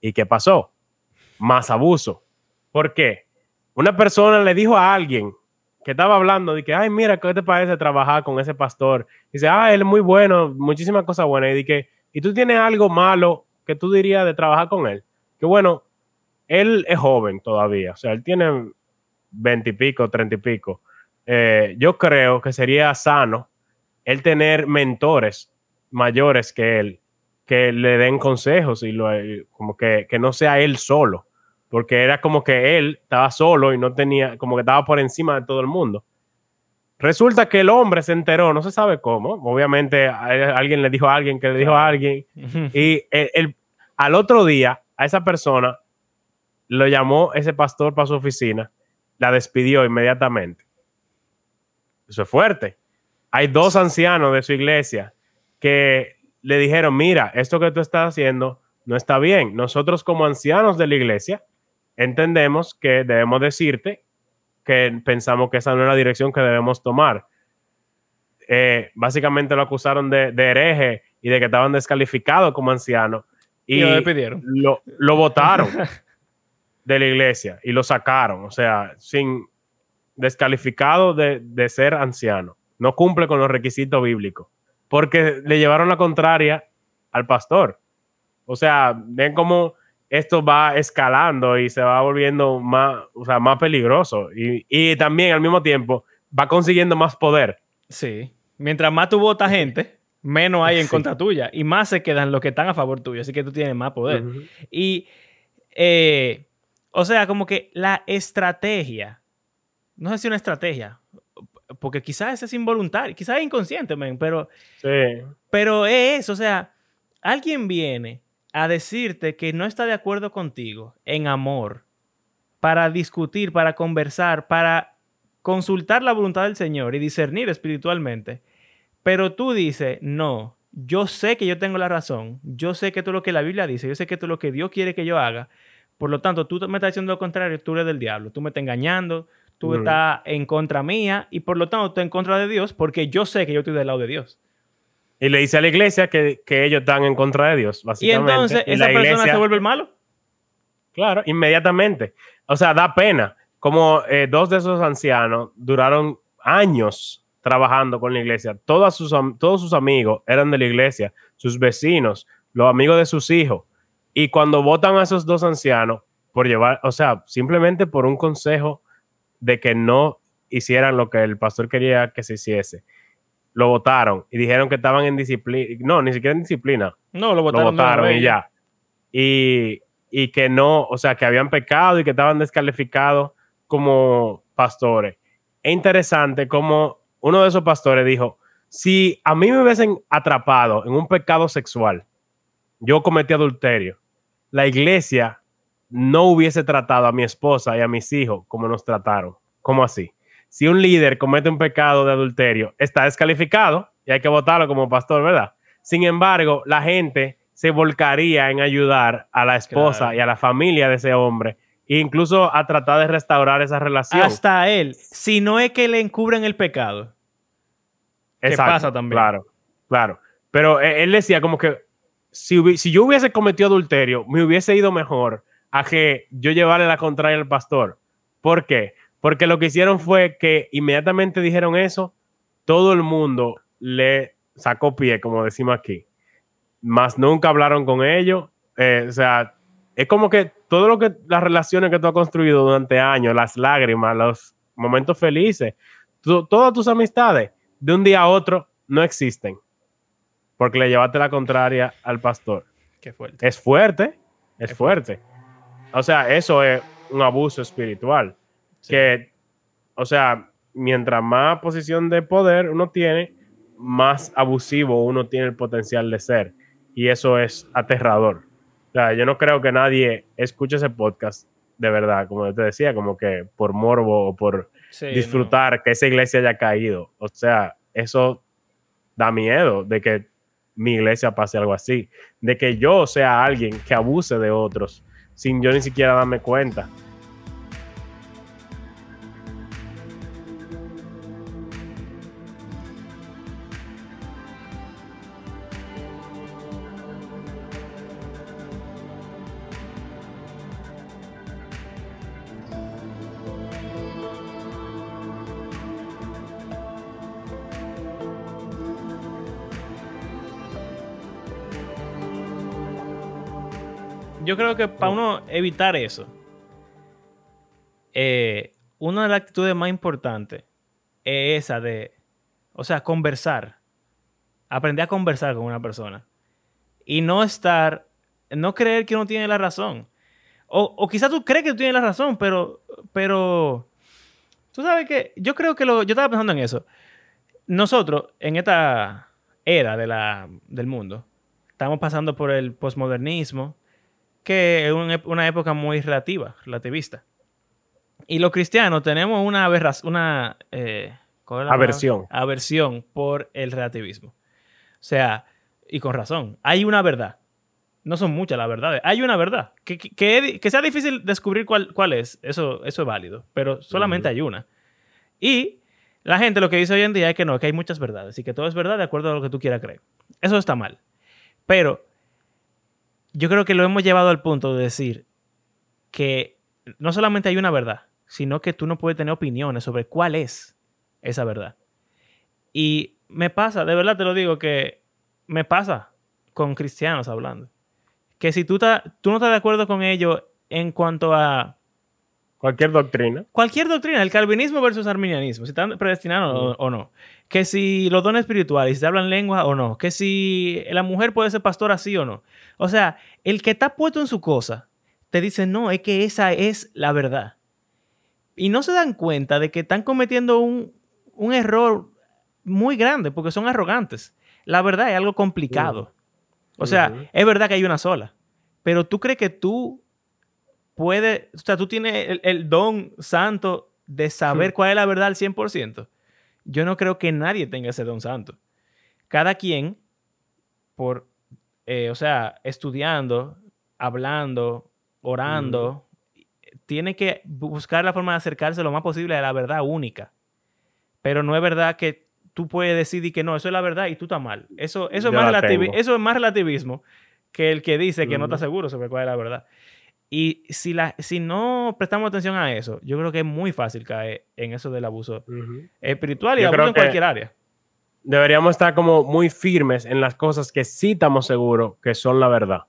¿Y qué pasó? Más abuso. ¿Por qué? Una persona le dijo a alguien que estaba hablando de que, ay, mira, ¿qué te parece trabajar con ese pastor? dice, ah, él es muy bueno, muchísimas cosas buenas. Y dije, ¿y tú tienes algo malo que tú dirías de trabajar con él? que bueno, él es joven todavía, o sea, él tiene veintipico, treinta y pico. Eh, yo creo que sería sano él tener mentores mayores que él, que le den consejos y lo, como que, que no sea él solo, porque era como que él estaba solo y no tenía, como que estaba por encima de todo el mundo. Resulta que el hombre se enteró, no se sabe cómo, obviamente alguien le dijo a alguien que le dijo a alguien, y el, al otro día a esa persona lo llamó ese pastor para su oficina, la despidió inmediatamente. Eso es fuerte. Hay dos ancianos de su iglesia que le dijeron, mira, esto que tú estás haciendo no está bien. Nosotros como ancianos de la iglesia entendemos que debemos decirte que pensamos que esa no es la dirección que debemos tomar. Eh, básicamente lo acusaron de, de hereje y de que estaban descalificados como ancianos y, lo despidieron. Lo, votaron de la iglesia y lo sacaron, o sea, sin descalificado de, de ser anciano. No cumple con los requisitos bíblicos. Porque le llevaron la contraria al pastor. O sea, ven cómo esto va escalando y se va volviendo más, o sea, más peligroso. Y, y, también al mismo tiempo va consiguiendo más poder. Sí. Mientras más tú votas gente, menos hay en contra tuya y más se quedan los que están a favor tuyo, así que tú tienes más poder. Y, eh, o sea, como que la estrategia, no sé si una estrategia, porque quizás es involuntario, quizás es inconsciente, pero, pero es eso, o sea, alguien viene a decirte que no está de acuerdo contigo en amor, para discutir, para conversar, para consultar la voluntad del Señor y discernir espiritualmente pero tú dices, no, yo sé que yo tengo la razón, yo sé que tú lo que la Biblia dice, yo sé que tú lo que Dios quiere que yo haga, por lo tanto, tú me estás diciendo lo contrario, tú eres del diablo, tú me estás engañando, tú estás en contra mía y por lo tanto tú en contra de Dios porque yo sé que yo estoy del lado de Dios. Y le dice a la iglesia que, ellos están en contra de Dios, básicamente. Y entonces, ¿esa persona se vuelve el malo? Claro, inmediatamente. O sea, da pena. Como eh, dos de esos ancianos duraron años trabajando con la iglesia. Todos sus, todos sus amigos eran de la iglesia, sus vecinos, los amigos de sus hijos. Y cuando votan a esos dos ancianos por llevar, o sea, simplemente por un consejo de que no hicieran lo que el pastor quería que se hiciese. Lo votaron y dijeron que estaban en disciplina. No, ni siquiera en disciplina. No, lo Lo votaron y ya. Y, y que no, o sea, que habían pecado y que estaban descalificados como pastores. Es interesante como uno de esos pastores dijo, si a mí me hubiesen atrapado en un pecado sexual, yo cometí adulterio, la iglesia no hubiese tratado a mi esposa y a mis hijos como nos trataron. ¿Cómo así? Si un líder comete un pecado de adulterio, está descalificado y hay que votarlo como pastor, ¿verdad? Sin embargo, la gente se volcaría en ayudar a la esposa Claro. y a la familia de ese hombre e incluso a tratar de restaurar esa relación. Hasta él, si no es que le encubren el pecado. que pasa también. Claro, claro. Pero eh, él decía como que si yo hubiese cometido adulterio, me hubiese ido mejor a que yo llevarle la contraria al pastor. ¿Por qué? Porque lo que hicieron fue que inmediatamente dijeron eso, todo el mundo le sacó pie, como decimos aquí. Más nunca hablaron con ellos. Eh, o sea, es como que todo lo que las relaciones que tú has construido durante años, las lágrimas, los momentos felices, tu- todas tus amistades, de un día a otro no existen. Porque le llevaste la contraria al pastor. Qué fuerte. Es fuerte, es Es fuerte. O sea, eso es un abuso espiritual. Sí. Que, o sea, mientras más posición de poder uno tiene, más abusivo uno tiene el potencial de ser. Y eso es aterrador. O sea, yo no creo que nadie escuche ese podcast de verdad, como yo te decía, como que por morbo o por Sí, disfrutar que esa iglesia haya caído. O sea, eso da miedo de que mi iglesia pase algo así, de que yo sea alguien que abuse de otros sin yo ni siquiera darme cuenta. Creo que para uno evitar eso, eh, una de las actitudes más importantes es esa de, o sea, conversar. Aprender a conversar con una persona. Y no estar, no creer que uno tiene la razón. O, o quizás tú crees que tú tienes la razón, pero, pero, tú sabes que yo creo que lo, yo estaba pensando en eso. Nosotros, en esta era de la, del mundo, estamos pasando por el posmodernismo, que es un una época muy relativa, relativista. Y los cristianos tenemos una, una eh. Aversión. aversión por el relativismo. O sea, y con razón, hay una verdad. No son muchas las verdades. Hay una verdad. Que, que, que- sea difícil descubrir cuál, cuál es, eso, eso es válido. Pero solamente Ujú. hay una. Y la gente lo que dice hoy en día es que no, que hay muchas verdades y que todo es verdad de acuerdo a lo que tú quieras creer. Eso está mal. Pero yo creo que lo hemos llevado al punto de decir que no solamente hay una verdad, sino que tú no puedes tener opiniones sobre cuál es esa verdad. Y me pasa, de verdad te lo digo, que me pasa con cristianos hablando. Que si tú, no estás de acuerdo con ellos en cuanto a Cualquier doctrina. cualquier doctrina, el calvinismo versus arminianismo, si están predestinados o, o no, que si los dones espirituales, si se hablan lengua o no, que si la mujer puede ser pastora sí o no. O sea, el que está puesto en su cosa te dice, no, es que esa es la verdad. Y no se dan cuenta de que están cometiendo un, un error muy grande porque son arrogantes. La verdad es algo complicado. O sea, es verdad que hay una sola, pero tú crees que tú puedes, o sea, tú tienes el, el don santo de saber Hmm. cuál es la verdad al 100%. Yo no creo que nadie tenga ese don santo. Cada quien, por, eh, o sea, estudiando, hablando, orando, tiene que buscar la forma de acercarse lo más posible a la verdad única. Pero no es verdad que tú puedes decidir que no, eso es la verdad y tú estás mal. Eso, eso, es, más relativi- eso es más relativismo que el que dice que no está Ujú. seguro sobre cuál es la verdad. Y si, la, si no prestamos atención a eso, yo creo que es muy fácil caer en eso del abuso espiritual y Yo abuso en cualquier área. Deberíamos estar como muy firmes en las cosas que sí estamos seguros que son la verdad.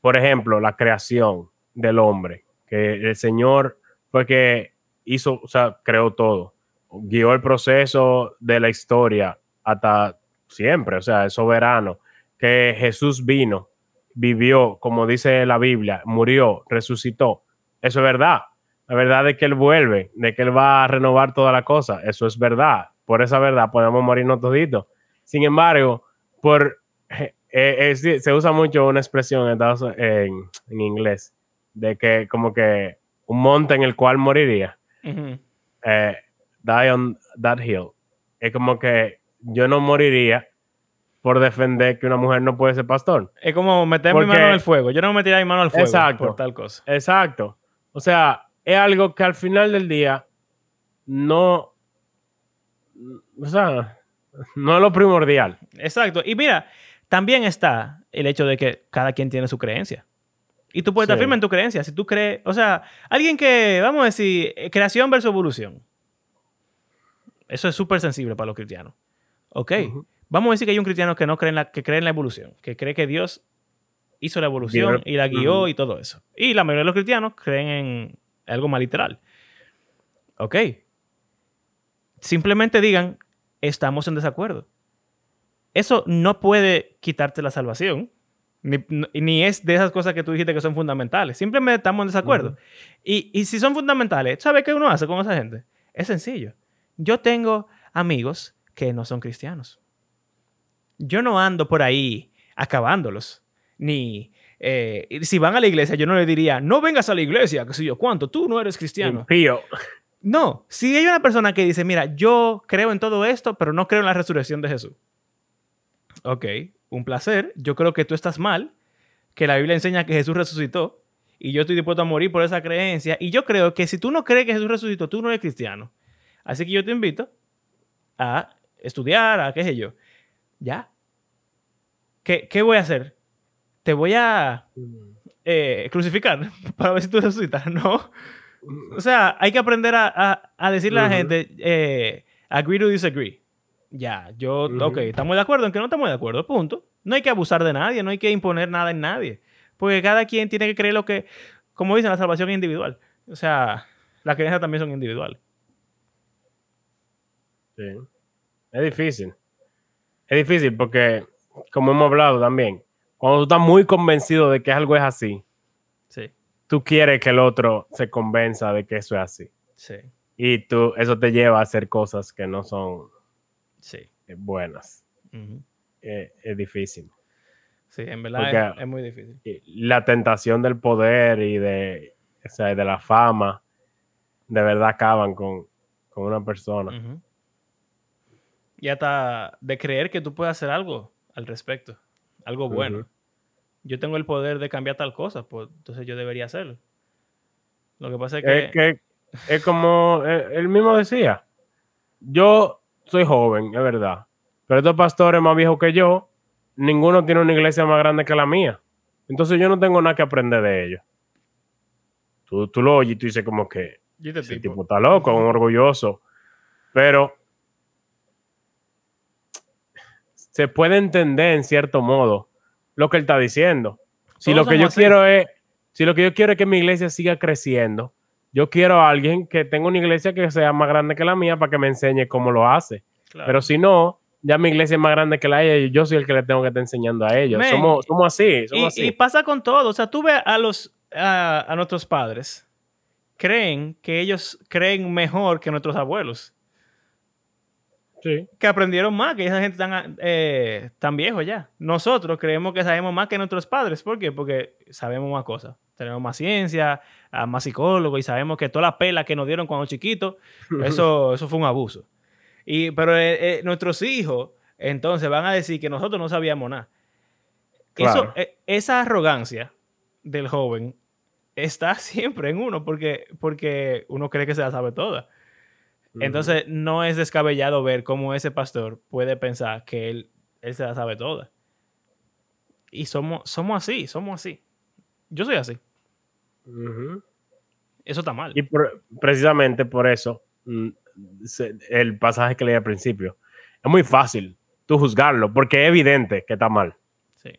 Por ejemplo, la creación del hombre, que el Señor fue que hizo, o sea, creó todo. Guió el proceso de la historia hasta siempre, o sea, es soberano. Que Jesús vino, vivió, como dice la Biblia, murió, resucitó. Eso es verdad. La verdad de que Él vuelve, de que Él va a renovar toda la cosa. Eso es verdad. Por esa verdad podemos morirnos toditos. Sin embargo, por, eh, eh, se usa mucho una expresión en, en, inglés de que como que un monte en el cual moriría. Eh, die on that hill. Es como que yo no moriría por defender que una mujer no puede ser pastor. Es como meter mi mano en el fuego. Yo no metería mi mano al fuego exacto, por tal cosa. Exacto. O sea, es algo que al final del día no. O sea, no es lo primordial. Exacto. Y mira, también está el hecho de que cada quien tiene su creencia. Y tú puedes estar firme en tu creencia. Si tú crees, o sea, alguien que, vamos a decir, eh, creación versus evolución. Eso es súper sensible para los cristianos. Ok. Vamos a decir que hay un cristiano que no cree en la, que cree en la evolución, que cree que Dios hizo la evolución y la guió y todo eso. Y la mayoría de los cristianos creen en algo más literal. Ok. Simplemente digan, estamos en desacuerdo. Eso no puede quitarte la salvación. Ni, es de esas cosas que tú dijiste que son fundamentales. Simplemente estamos en desacuerdo. y, y si son fundamentales, ¿sabes qué uno hace con esa gente? Es sencillo. Yo tengo amigos que no son cristianos yo no ando por ahí acabándolos. Ni eh, si van a la iglesia, yo no le diría, no vengas a la iglesia, que sé yo, ¿cuánto? Tú no eres cristiano. Pío. No, si hay una persona que dice, mira, yo creo en todo esto, pero no creo en la resurrección de Jesús. Ok, un placer. Yo creo que tú estás mal, que la Biblia enseña que Jesús resucitó y yo estoy dispuesto a morir por esa creencia. Y yo creo que si tú no crees que Jesús resucitó, tú no eres cristiano. Así que yo te invito a estudiar, a qué sé yo. Ya. ¿Qué, voy a hacer? Te voy a eh, crucificar para ver si tú resucitas, ¿no? O sea, hay que aprender a, decirle a la gente, eh, agree to disagree. Ya, yo, ok, estamos de acuerdo en que no estamos de acuerdo, punto. No hay que abusar de nadie, no hay que imponer nada en nadie. Porque cada quien tiene que creer lo que, como dicen, la salvación es individual. O sea, las creencias también son individuales. Sí. Es difícil. Es difícil porque, como hemos hablado también, cuando tú estás muy convencido de que algo es así, sí. tú quieres que el otro se convenza de que eso es así. Sí. Y tú, eso te lleva a hacer cosas que no son sí. buenas. es difícil. Sí, en verdad es, muy difícil. La tentación del poder y de, de la fama, de verdad acaban con, una persona y hasta de creer que tú puedes hacer algo al respecto, algo bueno. Yo tengo el poder de cambiar tal cosa, pues entonces yo debería hacerlo. Lo que pasa es que... Es, que, es como él mismo decía, yo soy joven, es verdad, pero estos pastores más viejos que yo, ninguno tiene una iglesia más grande que la mía. Entonces yo no tengo nada que aprender de ellos. Tú, tú lo oyes y tú dices como que este ese tipo está loco, un orgulloso. Pero se puede entender en cierto modo lo que él está diciendo. Si lo que yo quiero es, si lo que yo quiero es que mi iglesia siga creciendo, yo quiero a alguien que tenga una iglesia que sea más grande que la mía para que me enseñe cómo lo hace. Pero si no, ya mi iglesia es más grande que la de ellos, yo soy el que le tengo que estar enseñando a ellos. somos, así, y, pasa con todo. O sea, tú ves a los a nuestros padres, creen que ellos creen mejor que nuestros abuelos que aprendieron más, que esa gente tan, eh, tan viejo ya. Nosotros creemos que sabemos más que nuestros padres. ¿Por qué? Porque sabemos más cosas. Tenemos más ciencia, ah, más psicólogos y sabemos que toda la pela que nos dieron cuando chiquitos, eso, eso fue un abuso. Y, pero eh, eh, nuestros hijos entonces van a decir que nosotros no sabíamos nada. Eso, esa arrogancia del joven está siempre en uno porque, porque uno cree que se la sabe toda. Entonces, no es descabellado ver cómo ese pastor puede pensar que él, él se la sabe toda. Y somos, somos así, somos así. Yo soy así. Eso está mal. Y precisamente por eso, mm, el pasaje que leí al principio, es muy fácil tú juzgarlo, porque es evidente que está mal.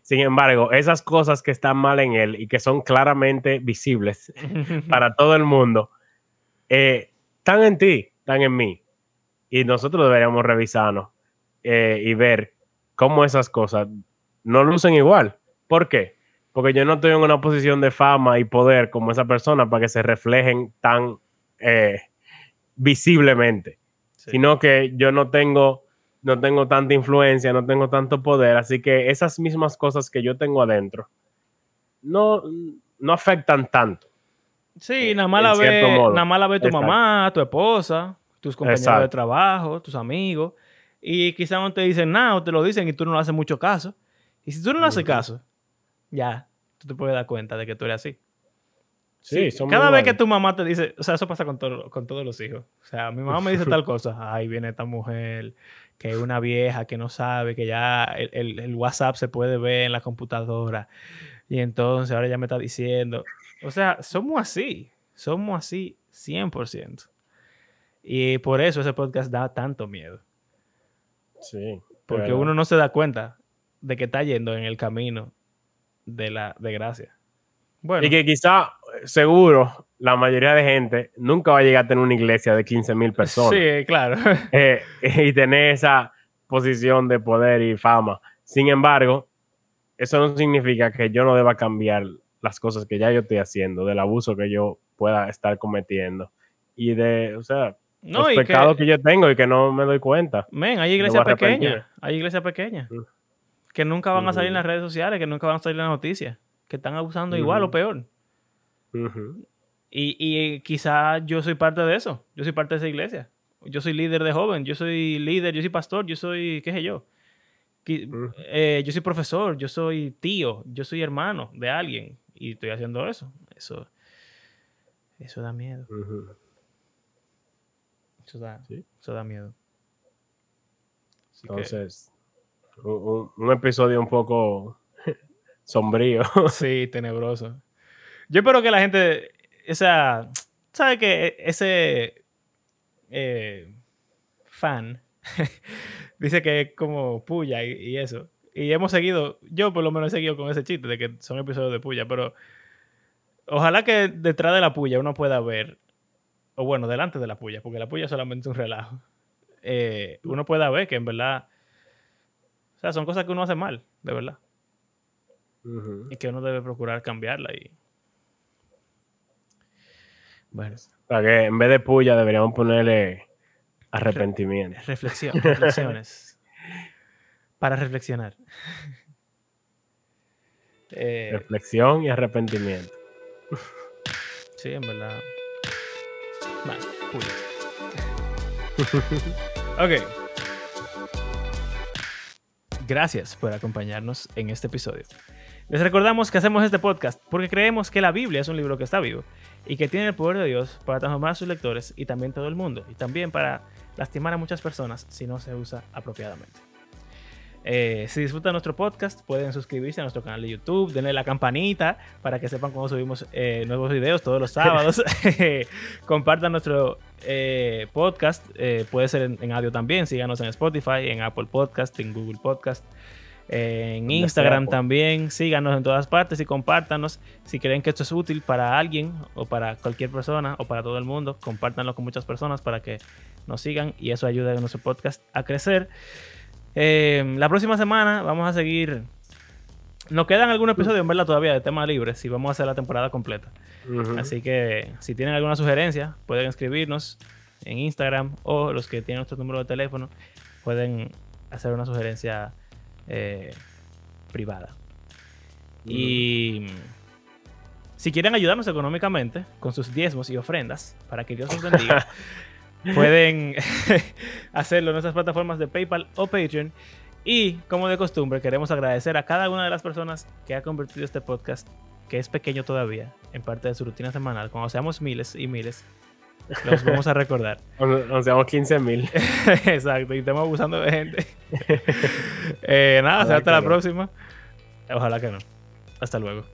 Sin embargo, esas cosas que están mal en él y que son claramente visibles para todo el mundo, eh, están en ti, están en mí. Y nosotros deberíamos revisarnos eh, y ver cómo esas cosas no lucen igual. ¿Por qué? Porque yo no estoy en una posición de fama y poder como esa persona para que se reflejen tan eh, visiblemente, Sí. sino que yo no tengo, no tengo tanta influencia, no tengo tanto poder, así que esas mismas cosas que yo tengo adentro no, no afectan tanto. Sí, nada más la ve, nada más la ve tu Exacto. mamá, tu esposa, tus compañeros de trabajo, tus amigos. Y quizás no te dicen nada o te lo dicen y tú no le haces mucho caso. Y si tú no le haces caso, ya, tú te puedes dar cuenta de que tú eres así. Sí, somos Cada vez que tu mamá te dice, o sea, eso pasa con, todo- con todos los hijos. O sea, mi mamá me dice tal cosa, ay, viene esta mujer, que es una vieja que no sabe, que ya el, el- el WhatsApp se puede ver en la computadora. Y entonces ahora ya me está diciendo, o sea, somos así, somos así 100%. Y por eso ese podcast da tanto miedo, Sí, porque uno no se da cuenta de que está yendo en el camino de la de gracia. Bueno, Y que quizá, seguro, la mayoría de gente nunca va a llegar a tener una iglesia de 15 mil personas. sí, claro. eh, y tener esa posición de poder y fama. Sin embargo, eso no significa que yo no deba cambiar las cosas que ya yo estoy haciendo, del abuso que yo pueda estar cometiendo y de, o sea, No, los que- pecados que... yo tengo y que no me doy cuenta. Men, hay iglesias pequeñas. Hay iglesias pequeñas. Mm. Que nunca van a salir en las redes sociales, que nunca van a salir en las noticias. Que están abusando igual o peor. Y, y quizá yo soy parte de eso. Yo soy parte de esa iglesia. Yo soy líder de joven. Yo soy líder. Yo soy pastor. Yo soy, qué sé yo. Eh, yo soy profesor. Yo soy tío. Yo soy hermano de alguien. Y estoy haciendo eso. Eso, eso da miedo. Eso da, Sí. eso da miedo. Así Entonces, un, un- un episodio un poco sombrío. Sí, tenebroso. Yo espero que la gente, o sea, ¿sabe que ese eh, fan dice que es como puya y, y eso? Y hemos seguido, yo por lo menos he seguido con ese chiste de que son episodios de puya, pero ojalá que detrás de la puya uno pueda ver, o bueno, delante de la puya, porque la puya es solamente un relajo, eh, uno pueda ver que en verdad, o sea, son cosas que uno hace mal, de verdad. Y que uno debe procurar cambiarla y bueno. O sea, que en vez de puya deberíamos ponerle arrepentimiento. reflexión reflexiones para reflexionar Eh, Reflexión y arrepentimiento. sí en verdad bueno, puya. ok gracias por acompañarnos en este episodio les recordamos que hacemos este podcast porque creemos que la Biblia es un libro que está vivo y que tiene el poder de Dios para transformar a sus lectores y también todo el mundo, y también para lastimar a muchas personas si no se usa apropiadamente. Eh, si disfrutan nuestro podcast, pueden suscribirse a nuestro canal de YouTube, denle la campanita para que sepan cuando subimos eh, nuevos videos todos los sábados. Compartan nuestro eh, podcast, puede ser en, en audio también, síganos en Spotify, en Apple Podcast, en Google Podcast. En Instagram pues. también, síganos en todas partes y compártanos. Si creen que esto es útil para alguien o para cualquier persona o para todo el mundo, compártanlo con muchas personas para que nos sigan y eso ayuda a nuestro podcast a crecer. Eh, la próxima semana vamos a seguir. Nos quedan algunos episodios en verdad todavía de temas libres y vamos a hacer la temporada completa. Así que si tienen alguna sugerencia, pueden escribirnos en Instagram o los que tienen nuestro número de teléfono pueden hacer una sugerencia eh, privada. Y si quieren ayudarnos económicamente con sus diezmos y ofrendas para que Dios los bendiga, pueden hacerlo en nuestras plataformas de PayPal o Patreon. Y como de costumbre, queremos agradecer a cada una de las personas que ha convertido este podcast, que es pequeño todavía, en parte de su rutina semanal. Cuando seamos miles y miles, los vamos a recordar. Nos llevamos 15 mil. Exacto, y estamos abusando de gente. Eh, nada, hasta la próxima. Ojalá que no. Hasta luego.